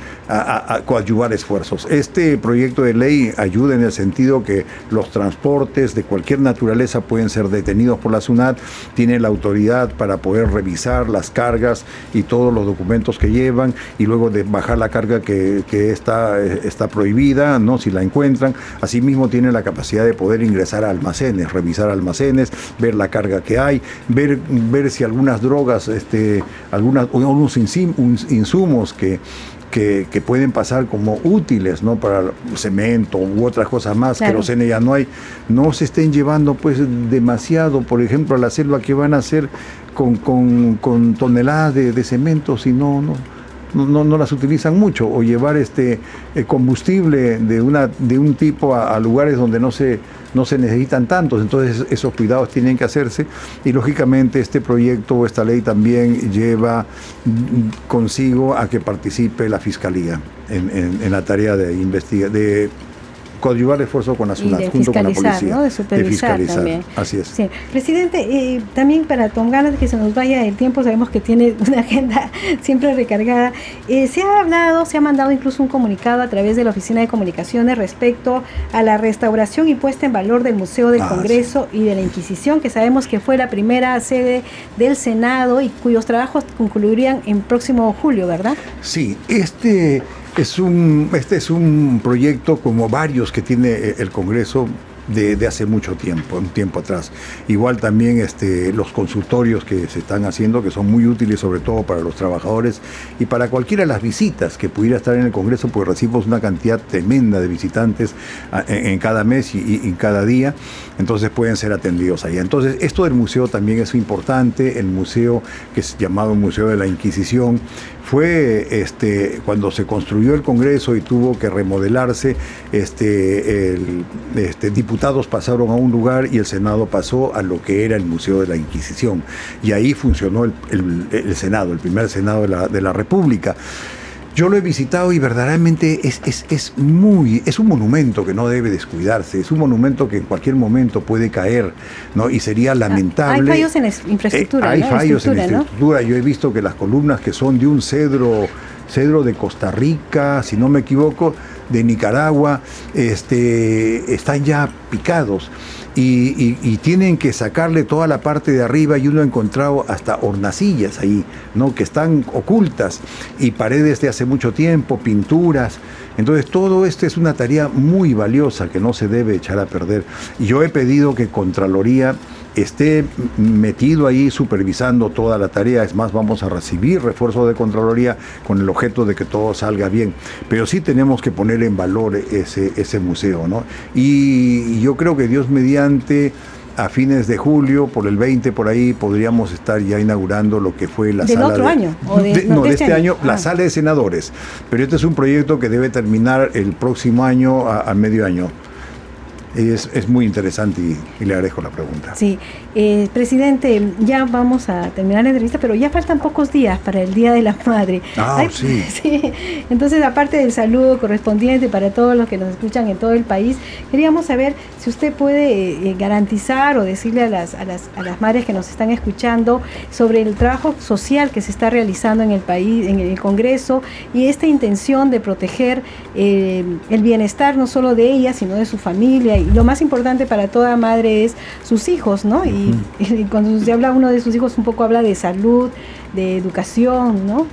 coadyuvar esfuerzos. Este proyecto de ley ayuda en el sentido que los transportes de cualquier naturaleza pueden ser detenidos por la SUNAT, tiene la autoridad para poder revisar las cargas y todos los documentos que llevan y luego de bajar la carga que, está, está prohibida, ¿no? si la encuentran. Asimismo tiene la capacidad de poder ingresar a almacenes, revisar almacenes, ver la carga que hay, ver, ver si algunas drogas este, algunas, unos insumos que, que, pueden pasar como útiles ¿no? para cemento u otras cosas más, que los ya no hay, no se estén llevando pues demasiado, por ejemplo, a la selva que van a hacer con, con, toneladas de, de cemento, si no, no no, no, las utilizan mucho, o llevar este eh, combustible de, una, de un tipo a, lugares donde no se, no se necesitan tantos. Entonces esos cuidados tienen que hacerse y lógicamente este proyecto o esta ley también lleva consigo a que participe la Fiscalía en, la tarea de investigar, de coadyuvar esfuerzo con la SUNAT, junto con la policía. ¿no? De supervisar también. Así es. Sí. Presidente, eh, también para de que se nos vaya el tiempo, sabemos que tiene una agenda siempre recargada. Eh, se ha hablado, se ha mandado incluso un comunicado a través de la Oficina de Comunicaciones respecto a la restauración y puesta en valor del Museo del ah, Congreso y de la Inquisición, que sabemos que fue la primera sede del Senado y cuyos trabajos concluirían en próximo julio, ¿verdad? Sí, este es un, este es un proyecto como varios que tiene eh, el Congreso de, hace mucho tiempo, un tiempo atrás. Igual también este, los consultorios que se están haciendo, que son muy útiles sobre todo para los trabajadores y para cualquiera de las visitas que pudiera estar en el Congreso, pues recibimos una cantidad tremenda de visitantes ah, en, cada mes y, en cada día, entonces pueden ser atendidos allá. Entonces, esto del museo también es importante, el museo que es llamado Museo de la Inquisición, fue este, cuando se construyó el Congreso y tuvo que remodelarse, este, el, este, diputados pasaron a un lugar y el Senado pasó a lo que era el Museo de la Inquisición. Y ahí funcionó el, Senado, el primer Senado de la, de la República. Yo lo he visitado y verdaderamente es, es, muy, es un monumento que no debe descuidarse, es un monumento que en cualquier momento puede caer, ¿no? Y sería ah, lamentable. Hay fallos en la infraestructura. hay fallos en infraestructura. Yo he visto que las columnas que son de un cedro, cedro de Costa Rica, si no me equivoco, de Nicaragua, este, están ya picados y, tienen que sacarle toda la parte de arriba y uno ha encontrado hasta hornacillas ahí, ¿no? que están ocultas y paredes de hace mucho tiempo, pinturas. Entonces todo esto es una tarea muy valiosa que no se debe echar a perder. Y yo he pedido que Contraloría esté metido ahí supervisando toda la tarea. Es más, vamos a recibir refuerzo de Contraloría con el objeto de que todo salga bien. Pero sí tenemos que poner en valor ese, ese museo. ¿no? Y yo creo que Dios mediante a fines de julio, por el 20 por ahí, podríamos estar ya inaugurando lo que fue la ¿Del sala otro de, año? no, de, este, este año, la ah. sala de senadores. Pero este es un proyecto que debe terminar el próximo año a medio año. Es, es muy interesante y, le agradezco la pregunta. Sí, eh, presidente, ya vamos a terminar la entrevista, pero ya faltan pocos días para el Día de la Madre. Ah, sí. sí. Entonces, aparte del saludo correspondiente para todos los que nos escuchan en todo el país, queríamos saber si usted puede eh, garantizar o decirle a las, a, las, a las madres que nos están escuchando sobre el trabajo social que se está realizando en el país, en el Congreso, y esta intención de proteger eh, el bienestar no solo de ella, sino de su familia lo más importante para toda madre es sus hijos, ¿no? Y, cuando se habla uno de sus hijos, un poco habla de salud, de educación, ¿no?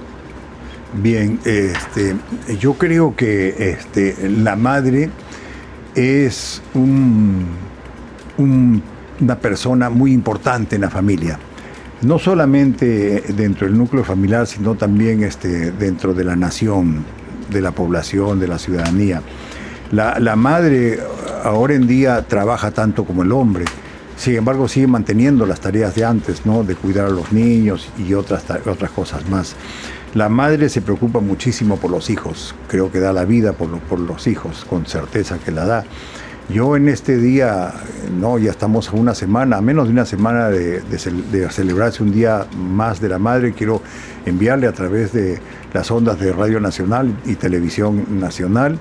Bien, este, yo creo que este, la madre es una persona muy importante en la familia, no solamente dentro del núcleo familiar, sino también este, dentro de la nación, de la población, de la ciudadanía. La, la madre ahora en día trabaja tanto como el hombre, sin embargo sigue manteniendo las tareas de antes, ¿no? De cuidar a los niños y otras, otras cosas más. La madre se preocupa muchísimo por los hijos, creo que da la vida por, por los hijos, con certeza que la da. Yo en este día, no, ya estamos a una semana, a menos de una semana de, celebrarse un día más de la madre, quiero enviarle a través de las ondas de Radio Nacional y Televisión Nacional,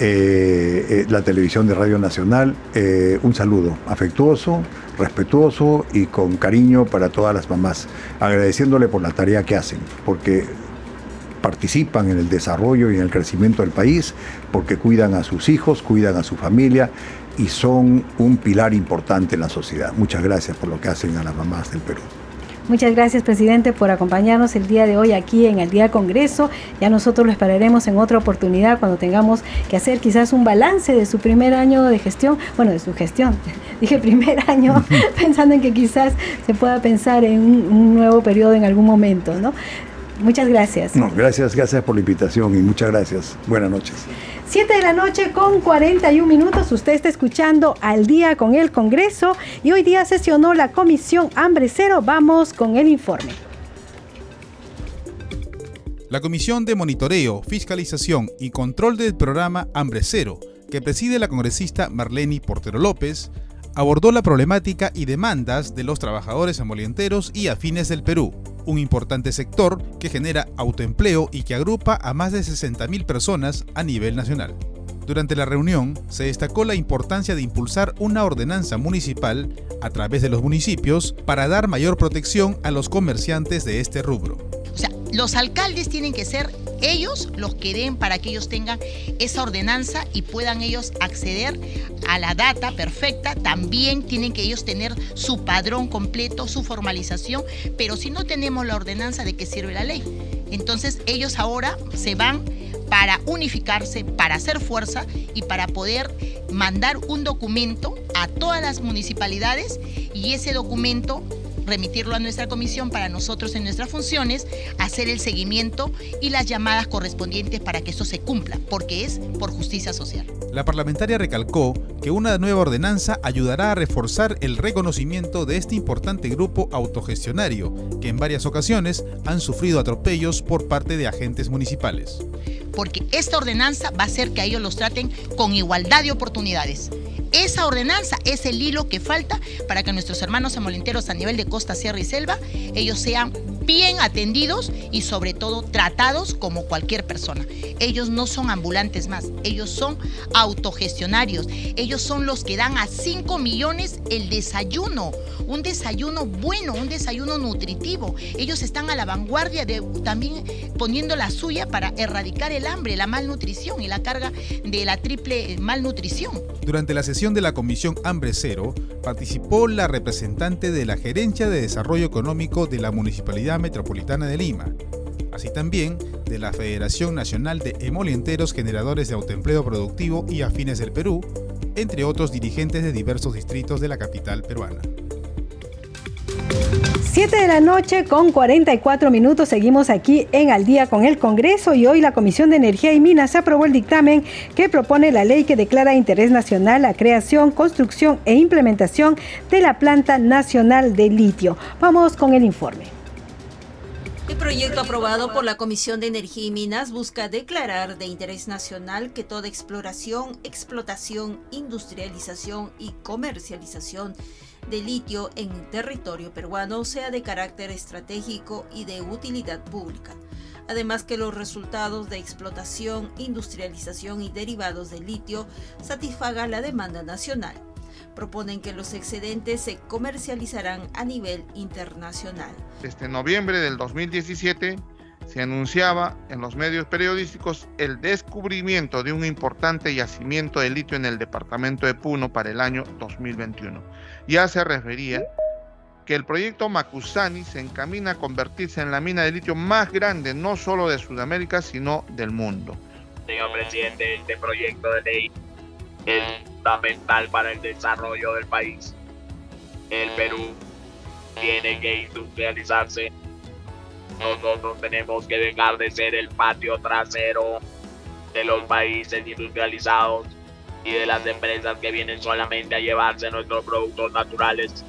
eh, eh, la televisión de Radio Nacional, eh, un saludo afectuoso, respetuoso y con cariño para todas las mamás, agradeciéndole por la tarea que hacen, porque participan en el desarrollo y en el crecimiento del país porque cuidan a sus hijos, cuidan a su familia y son un pilar importante en la sociedad. Muchas gracias por lo que hacen a las mamás del Perú. Muchas gracias, presidente, por acompañarnos el día de hoy aquí en el Día del Congreso. Ya nosotros lo esperaremos en otra oportunidad cuando tengamos que hacer quizás un balance de su primer año de gestión, bueno, de su gestión. Dije primer año, pensando en que quizás se pueda pensar en un, un nuevo periodo en algún momento, ¿no? Muchas gracias. No, gracias, gracias por la invitación y muchas gracias. Buenas noches. Siete de la noche con 41 minutos. Usted está escuchando al día con el Congreso y hoy día sesionó la Comisión Hambre Cero. Vamos con el informe. La Comisión de Monitoreo, Fiscalización y Control del programa Hambre Cero, que preside la congresista Marlene Portero López, abordó la problemática y demandas de los trabajadores amolienteros y afines del Perú, un importante sector que genera autoempleo y que agrupa a más de 60.000 personas a nivel nacional. Durante la reunión se destacó la importancia de impulsar una ordenanza municipal a través de los municipios para dar mayor protección a los comerciantes de este rubro. Los alcaldes tienen que ser ellos los que den para que ellos tengan esa ordenanza y puedan ellos acceder a la data perfecta. También tienen que ellos tener su padrón completo, su formalización, pero si no tenemos la ordenanza, ¿de qué sirve la ley? Entonces ellos ahora se van para unificarse, para hacer fuerza y para poder mandar un documento a todas las municipalidades y ese documento remitirlo a nuestra comisión para nosotros en nuestras funciones hacer el seguimiento y las llamadas correspondientes para que eso se cumpla, porque es por justicia social. La parlamentaria recalcó que una nueva ordenanza ayudará a reforzar el reconocimiento de este importante grupo autogestionario, que en varias ocasiones han sufrido atropellos por parte de agentes municipales. Porque esta ordenanza va a hacer que a ellos los traten con igualdad de oportunidades esa ordenanza es el hilo que falta para que nuestros hermanos amolenteros a nivel de costa, sierra y selva, ellos sean bien atendidos y sobre todo tratados como cualquier persona. Ellos no son ambulantes más, ellos son autogestionarios, ellos son los que dan a 5 millones el desayuno, un desayuno bueno, un desayuno nutritivo. Ellos están a la vanguardia de también poniendo la suya para erradicar el hambre, la malnutrición y la carga de la triple malnutrición. Durante la sesión de la Comisión Hambre Cero, participó la representante de la Gerencia de Desarrollo Económico de la Municipalidad Metropolitana de Lima, así también de la Federación Nacional de Emolienteros Generadores de Autoempleo Productivo y Afines del Perú, entre otros dirigentes de diversos distritos de la capital peruana. 7 de la noche con 44 minutos seguimos aquí en Al día con el Congreso y hoy la Comisión de Energía y Minas aprobó el dictamen que propone la ley que declara interés nacional la creación, construcción e implementación de la planta nacional de litio. Vamos con el informe. El proyecto aprobado por la Comisión de Energía y Minas busca declarar de interés nacional que toda exploración, explotación, industrialización y comercialización de litio en territorio peruano sea de carácter estratégico y de utilidad pública. Además que los resultados de explotación, industrialización y derivados de litio satisfagan la demanda nacional. Proponen que los excedentes se comercializarán a nivel internacional. Desde noviembre del 2017 se anunciaba en los medios periodísticos el descubrimiento de un importante yacimiento de litio en el departamento de Puno para el año 2021. Ya se refería que el proyecto Macusani se encamina a convertirse en la mina de litio más grande no solo de Sudamérica, sino del mundo. Señor presidente, este proyecto de ley es fundamental para el desarrollo del país. El Perú tiene que industrializarse nosotros tenemos que dejar de ser el patio trasero de los países industrializados y de las empresas que vienen solamente a llevarse nuestros productos naturales.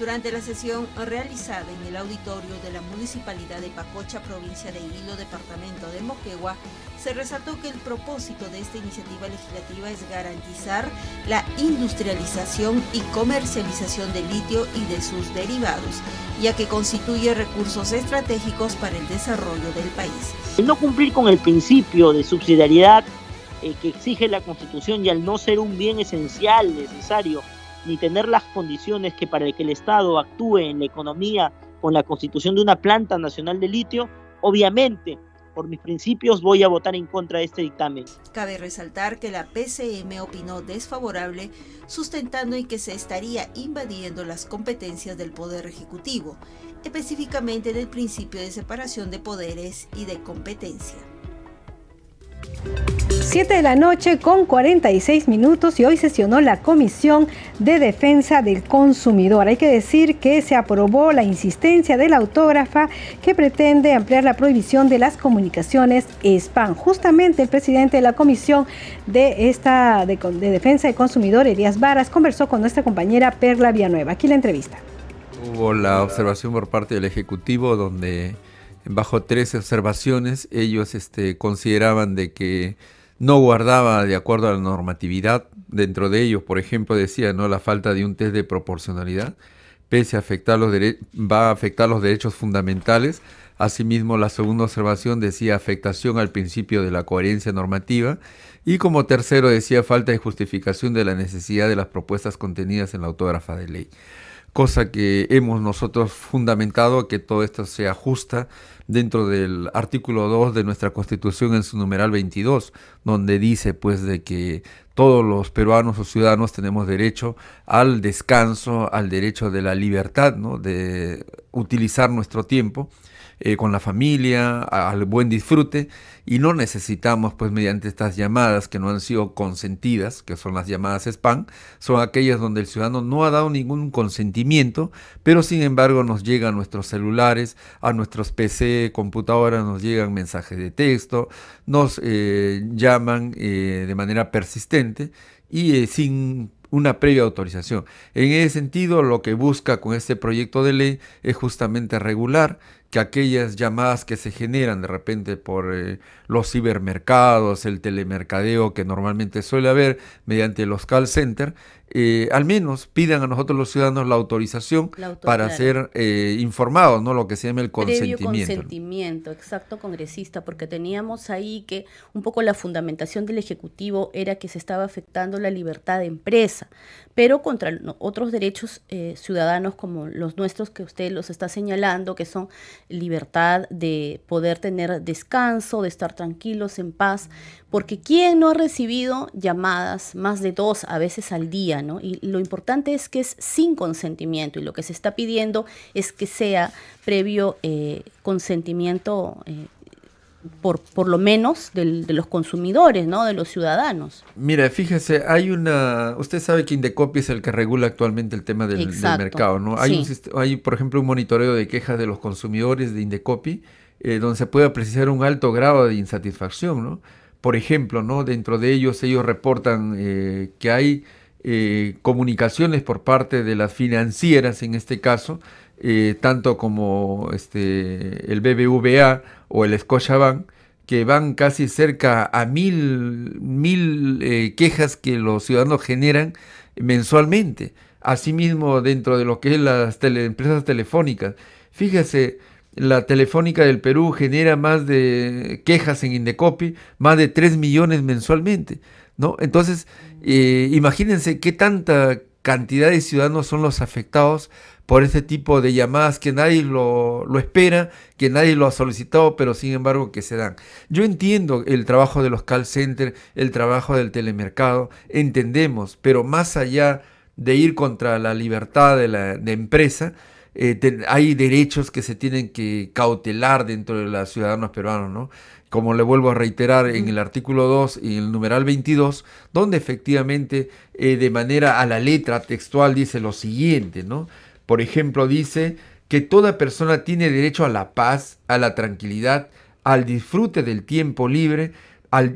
Durante la sesión realizada en el auditorio de la Municipalidad de Pacocha, provincia de Hilo, departamento de Moquegua, se resaltó que el propósito de esta iniciativa legislativa es garantizar la industrialización y comercialización del litio y de sus derivados, ya que constituye recursos estratégicos para el desarrollo del país. El no cumplir con el principio de subsidiariedad eh, que exige la Constitución y al no ser un bien esencial, necesario, ni tener las condiciones que para que el Estado actúe en la economía con la constitución de una planta nacional de litio, obviamente, por mis principios, voy a votar en contra de este dictamen. Cabe resaltar que la PCM opinó desfavorable, sustentando en que se estaría invadiendo las competencias del Poder Ejecutivo, específicamente del principio de separación de poderes y de competencia. 7 de la noche con 46 minutos y hoy sesionó la Comisión de Defensa del Consumidor. Hay que decir que se aprobó la insistencia de la autógrafa que pretende ampliar la prohibición de las comunicaciones spam. Justamente el presidente de la Comisión de, esta, de, de Defensa del Consumidor, Elías Varas, conversó con nuestra compañera Perla Villanueva. Aquí la entrevista. Hubo la observación por parte del Ejecutivo donde bajo tres observaciones ellos este, consideraban de que no guardaba de acuerdo a la normatividad. Dentro de ellos, por ejemplo, decía no la falta de un test de proporcionalidad, pese a afectar los va a afectar los derechos fundamentales. Asimismo, la segunda observación decía afectación al principio de la coherencia normativa. Y como tercero decía falta de justificación de la necesidad de las propuestas contenidas en la autógrafa de ley cosa que hemos nosotros fundamentado que todo esto se ajusta dentro del artículo 2 de nuestra Constitución en su numeral 22, donde dice pues de que todos los peruanos o ciudadanos tenemos derecho al descanso, al derecho de la libertad, ¿no? de utilizar nuestro tiempo eh, con la familia, al buen disfrute, y no necesitamos, pues, mediante estas llamadas que no han sido consentidas, que son las llamadas spam, son aquellas donde el ciudadano no ha dado ningún consentimiento, pero sin embargo nos llegan a nuestros celulares, a nuestros PC, computadoras, nos llegan mensajes de texto, nos eh, llaman eh, de manera persistente y sin una previa autorización. En ese sentido, lo que busca con este proyecto de ley es justamente regular que aquellas llamadas que se generan de repente por eh, los cibermercados, el telemercadeo que normalmente suele haber mediante los call centers, eh, al menos pidan a nosotros los ciudadanos la autorización para ser eh, informados, ¿no? Lo que se llama el consentimiento. Previo consentimiento, exacto, congresista, porque teníamos ahí que un poco la fundamentación del Ejecutivo era que se estaba afectando la libertad de empresa, pero contra otros derechos eh, ciudadanos como los nuestros que usted los está señalando, que son libertad de poder tener descanso, de estar tranquilos, en paz, porque ¿quién no ha recibido llamadas más de dos a veces al día? ¿No? Y lo importante es que es sin consentimiento y lo que se está pidiendo es que sea previo eh, consentimiento. Eh, por, por lo menos de los consumidores, ¿no? De los ciudadanos. Mira, fíjese, hay una... Usted sabe que Indecopi es el que regula actualmente el tema del, mercado, ¿no? Hay, hay, por ejemplo, un monitoreo de quejas de los consumidores de Indecopi, eh, donde se puede apreciar un alto grado de insatisfacción, ¿no? Por ejemplo, ¿no? dentro de ellos ellos reportan eh, que hay eh, comunicaciones por parte de las financieras, en este caso, eh, tanto como este, el BBVA o el Scotiabank, que van casi cerca a mil, mil quejas que los ciudadanos generan mensualmente. Asimismo, dentro de lo que es las empresas telefónicas. Fíjese, la Telefónica del Perú genera más de quejas en Indecopi, más de 3 millones mensualmente, ¿no? Entonces, eh, imagínense qué tanta cantidad de ciudadanos son los afectados por este tipo de llamadas que nadie lo, espera, que nadie lo ha solicitado, pero sin embargo que se dan. Yo entiendo el trabajo de los call centers, el trabajo del telemercado, entendemos, pero más allá de ir contra la libertad de la empresa, eh, hay derechos que se tienen que cautelar dentro de los ciudadanos peruanos, ¿no? Como le vuelvo a reiterar en el artículo 2 y el numeral 22, donde efectivamente eh, de manera a la letra textual dice lo siguiente, ¿no? Por ejemplo, dice que toda persona tiene derecho a la paz, a la tranquilidad, al disfrute del tiempo libre,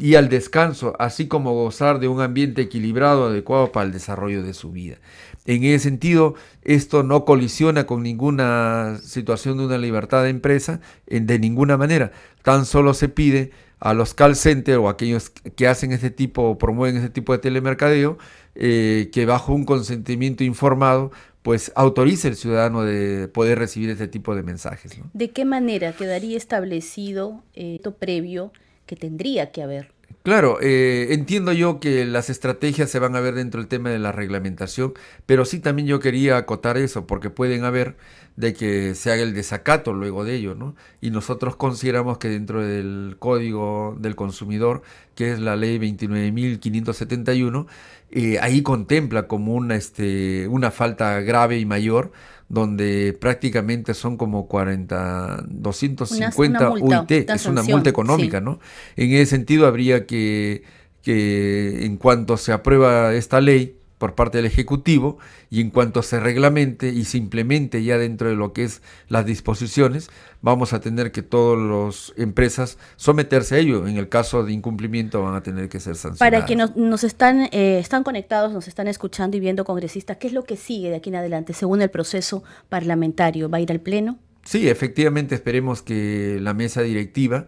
y al descanso, así como gozar de un ambiente equilibrado adecuado para el desarrollo de su vida. En ese sentido, esto no colisiona con ninguna situación de una libertad de empresa de ninguna manera. Tan solo se pide a los call centers o aquellos que hacen este tipo o promueven este tipo de telemercadeo eh, que bajo un consentimiento informado pues autorice el ciudadano de poder recibir este tipo de mensajes. ¿De qué manera quedaría establecido eh, esto previo que tendría que haber? Claro, eh, entiendo yo que las estrategias se van a ver dentro del tema de la reglamentación, pero sí también yo quería acotar eso, porque pueden haber de que se haga el desacato luego de ello, ¿no? Y nosotros consideramos que dentro del Código del Consumidor, que es la ley 29.571, eh, ahí contempla como una, este, una falta grave y mayor donde prácticamente son como 40, 250 UIT, es una multa económica, ¿no? En ese sentido habría que, que en cuanto se aprueba esta ley, por parte del Ejecutivo y en cuanto se reglamente y se implemente ya dentro de lo que es las disposiciones, vamos a tener que todas las empresas someterse a ello. En el caso de incumplimiento van a tener que ser sancionadas. Para que nos, están, eh, están conectados, nos están escuchando y viendo congresistas, ¿qué es lo que sigue de aquí en adelante según el proceso parlamentario? ¿Va a ir al Pleno? Sí, efectivamente esperemos que la mesa directiva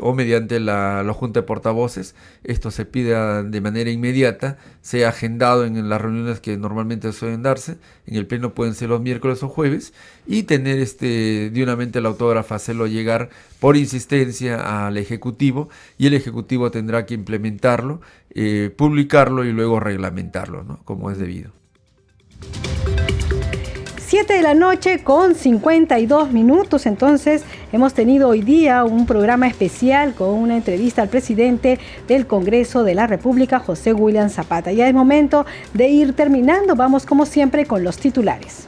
o mediante la, Junta de Portavoces, esto se pida de manera inmediata, sea agendado en las reuniones que normalmente suelen darse, en el Pleno pueden ser los miércoles o jueves, y tener este, de una mente el autógrafo, hacerlo llegar por insistencia al Ejecutivo, y el Ejecutivo tendrá que implementarlo, eh, publicarlo y luego reglamentarlo, ¿no? como es debido. 7 de la noche con 52 minutos. Entonces hemos tenido hoy día un programa especial con una entrevista al presidente del Congreso de la República, José William Zapata. Ya es momento de ir terminando. Vamos como siempre con los titulares.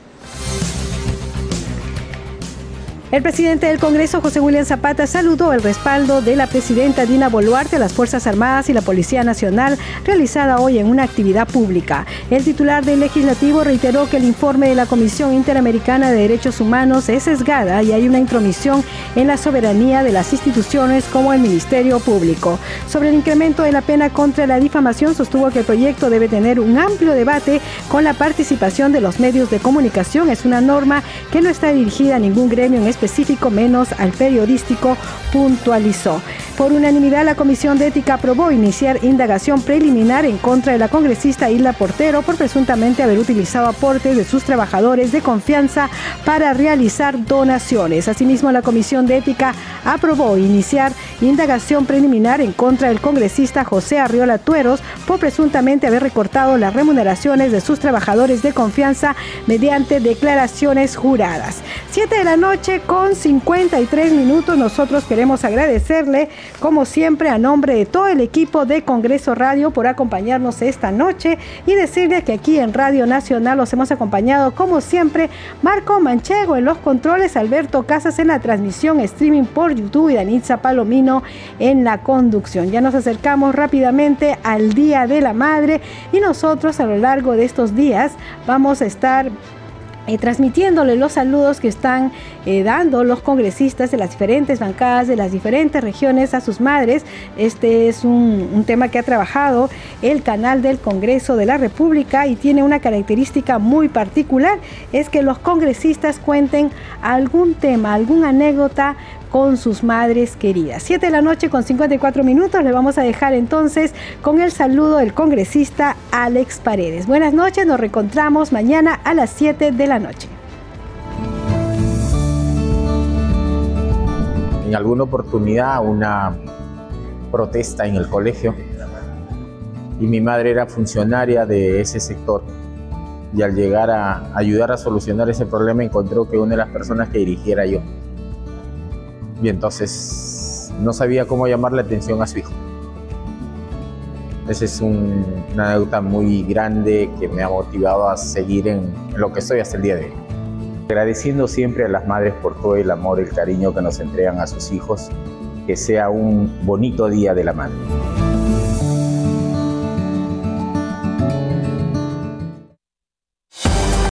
El presidente del Congreso, José William Zapata, saludó el respaldo de la presidenta Dina Boluarte a las Fuerzas Armadas y la Policía Nacional realizada hoy en una actividad pública. El titular del legislativo reiteró que el informe de la Comisión Interamericana de Derechos Humanos es sesgada y hay una intromisión en la soberanía de las instituciones como el Ministerio Público. Sobre el incremento de la pena contra la difamación, sostuvo que el proyecto debe tener un amplio debate con la participación de los medios de comunicación. Es una norma que no está dirigida a ningún gremio en específico menos al periodístico, puntualizó. Por unanimidad, la Comisión de Ética aprobó iniciar indagación preliminar en contra de la congresista Hilda Portero por presuntamente haber utilizado aportes de sus trabajadores de confianza para realizar donaciones. Asimismo, la Comisión de Ética aprobó iniciar indagación preliminar en contra del congresista José Arriola Tueros por presuntamente haber recortado las remuneraciones de sus trabajadores de confianza mediante declaraciones juradas. Siete de la noche con 53 minutos. Nosotros queremos agradecerle, como siempre, a nombre de todo el equipo de Congreso Radio por acompañarnos esta noche y decirle que aquí en Radio Nacional los hemos acompañado, como siempre, Marco Manchego en los controles, Alberto Casas en la transmisión streaming por YouTube y Danitza Palomino en la conducción. Ya nos acercamos rápidamente al Día de la Madre y nosotros a lo largo de estos días vamos a estar eh, transmitiéndole los saludos que están eh, dando los congresistas de las diferentes bancadas de las diferentes regiones a sus madres. Este es un, tema que ha trabajado el canal del Congreso de la República y tiene una característica muy particular, es que los congresistas cuenten algún tema, alguna anécdota con sus madres queridas. 7 de la noche con 54 minutos. Le vamos a dejar entonces con el saludo del congresista Alex Paredes. Buenas noches, nos reencontramos mañana a las 7 de la noche. En alguna oportunidad una protesta en el colegio y mi madre era funcionaria de ese sector y al llegar a ayudar a solucionar ese problema encontró que una de las personas que dirigiera yo y entonces no sabía cómo llamar la atención a su hijo. Esa es una deuda muy grande que me ha motivado a seguir en, lo que estoy hasta el día de hoy. Agradeciendo siempre a las madres por todo el amor, el cariño que nos entregan a sus hijos. Que sea un bonito día de la madre.